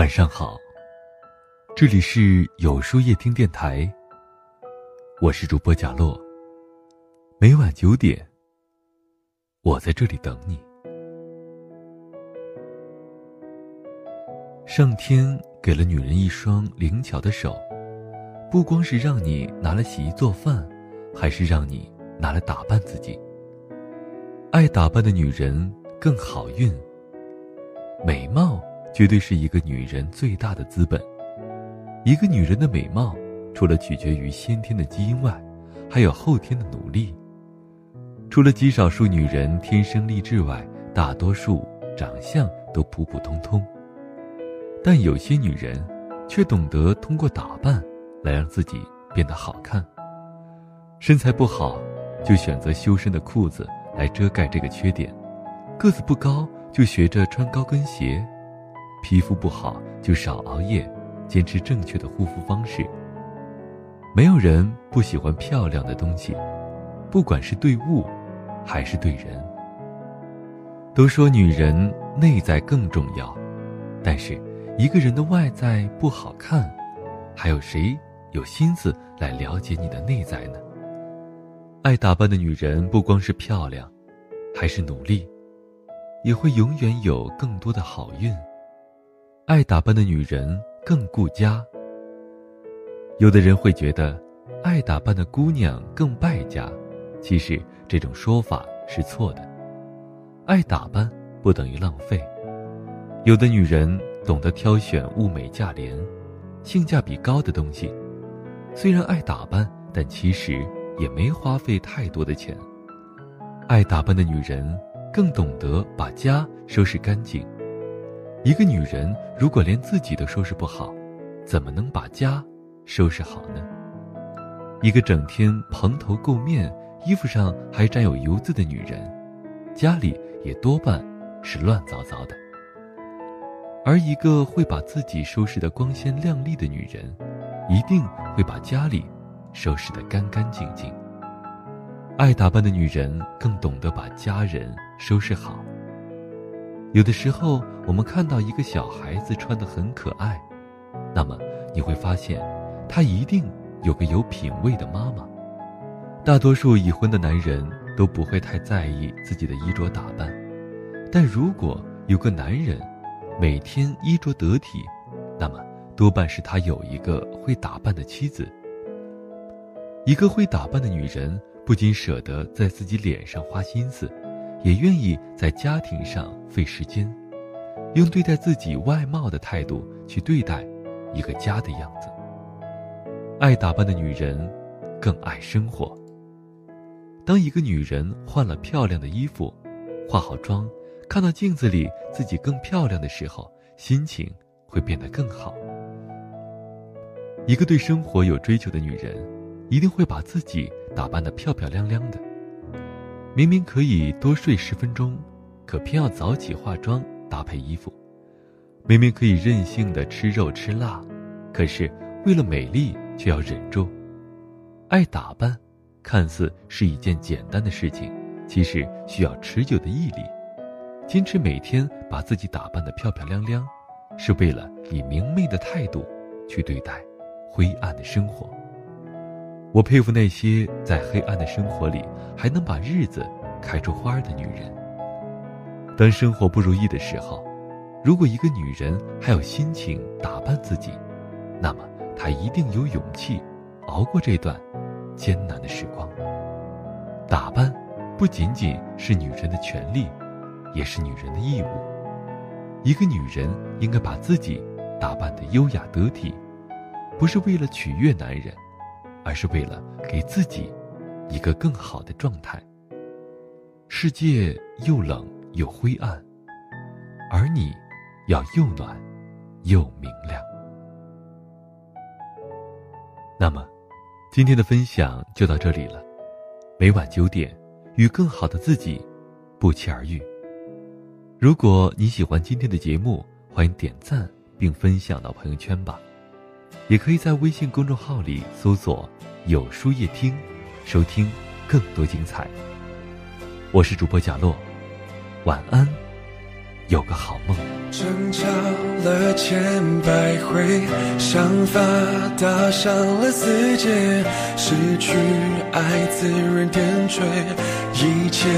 晚上好，这里是有书夜听电台。我是主播贾洛。每晚九点，我在这里等你。上天给了女人一双灵巧的手，不光是让你拿来洗衣做饭，还是让你拿来打扮自己。爱打扮的女人更好运。美貌。绝对是一个女人最大的资本。一个女人的美貌，除了取决于先天的基因外，还有后天的努力。除了极少数女人天生丽质外，大多数长相都普普通通。但有些女人，却懂得通过打扮来让自己变得好看。身材不好，就选择修身的裤子来遮盖这个缺点；个子不高，就学着穿高跟鞋。皮肤不好就少熬夜，坚持正确的护肤方式。没有人不喜欢漂亮的东西，不管是对物，还是对人。都说女人内在更重要，但是一个人的外在不好看，还有谁有心思来了解你的内在呢？爱打扮的女人不光是漂亮，还是努力，也会永远有更多的好运。爱打扮的女人更顾家。有的人会觉得，爱打扮的姑娘更败家，其实这种说法是错的。爱打扮不等于浪费。有的女人懂得挑选物美价廉、性价比高的东西，虽然爱打扮，但其实也没花费太多的钱。爱打扮的女人更懂得把家收拾干净。一个女人如果连自己都收拾不好，怎么能把家收拾好呢？一个整天蓬头垢面、衣服上还沾有油渍的女人，家里也多半是乱糟糟的。而一个会把自己收拾得光鲜亮丽的女人，一定会把家里收拾得干干净净。爱打扮的女人更懂得把家人收拾好。有的时候，我们看到一个小孩子穿得很可爱，那么你会发现，他一定有个有品位的妈妈。大多数已婚的男人都不会太在意自己的衣着打扮，但如果有个男人每天衣着得体，那么多半是他有一个会打扮的妻子。一个会打扮的女人，不仅舍得在自己脸上花心思。也愿意在家庭上费时间，用对待自己外貌的态度去对待一个家的样子。爱打扮的女人，更爱生活。当一个女人换了漂亮的衣服，化好妆，看到镜子里自己更漂亮的时候，心情会变得更好。一个对生活有追求的女人，一定会把自己打扮得漂漂亮亮的。明明可以多睡十分钟，可偏要早起化妆搭配衣服；明明可以任性的吃肉吃辣，可是为了美丽却要忍住。爱打扮，看似是一件简单的事情，其实需要持久的毅力。坚持每天把自己打扮的漂漂亮亮，是为了以明媚的态度去对待灰暗的生活。我佩服那些在黑暗的生活里还能把日子开出花的女人。当生活不如意的时候，如果一个女人还有心情打扮自己，那么她一定有勇气熬过这段艰难的时光。打扮不仅仅是女人的权利，也是女人的义务。一个女人应该把自己打扮得优雅得体，不是为了取悦男人。而是为了给自己一个更好的状态。世界又冷又灰暗，而你要又暖又明亮。那么，今天的分享就到这里了。每晚九点，与更好的自己不期而遇。如果你喜欢今天的节目，欢迎点赞并分享到朋友圈吧。也可以在微信公众号里搜索“有书夜听”，收听更多精彩。我是主播贾洛，晚安，有个好梦。争吵了千百回，想法打上了死结，失去爱自然点缀，一切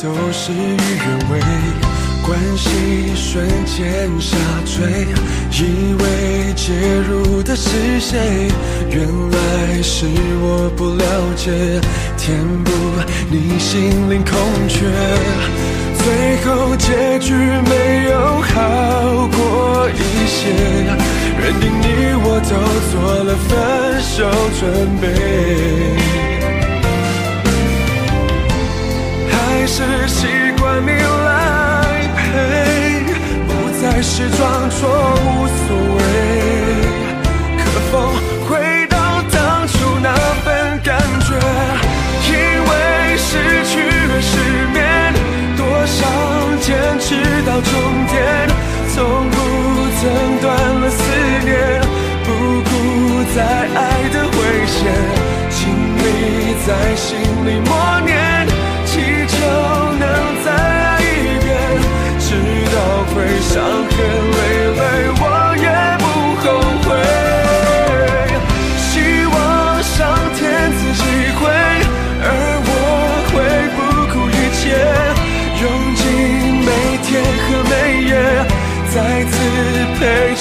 都事与愿违，关系瞬间下坠，以为介入的是谁，原来是我不了解，填补你心灵空缺。最后结局没有好过一些，认定你我都做了分手准备，还是习惯你，是装作无所谓，可否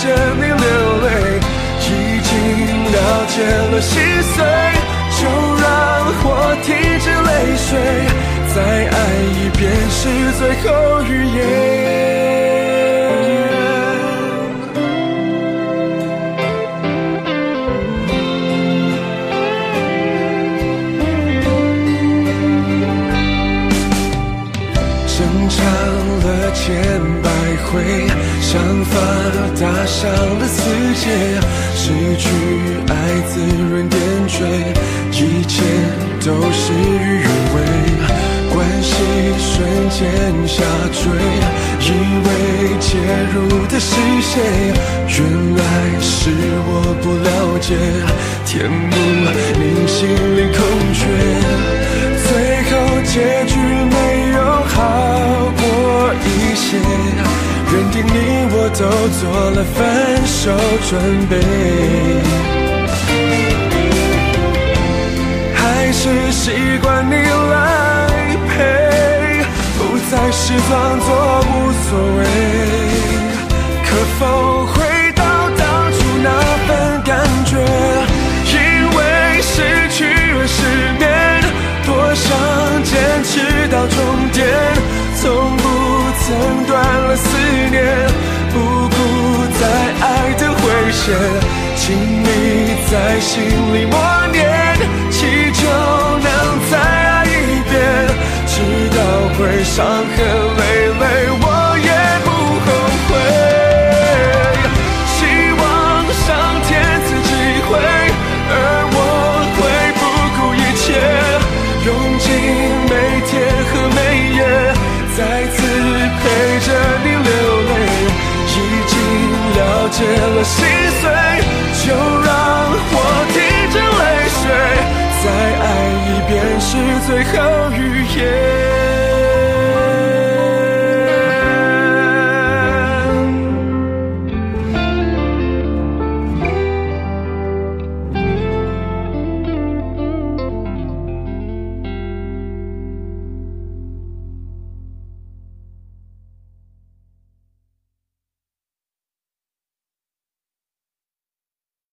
陪着你流泪。已经了解了心碎，就让我停止泪水。再爱一遍是最后语言。下坠，以为介入的是谁，原来是我不了解，填补你心里空缺，最后结局没有好过一些。认定你我都做了分手准备，还是习惯你是装作无所谓。可否回到当初那份感觉？因为失去而失眠，多想坚持到终点。从不曾断了思念，不顾再爱的危险，请你在心里默念，会伤痕累累，我也不后悔。希望上天赐机会，而我会不顾一切，用尽每天和每夜。再次陪着你流泪，已经了解了心碎，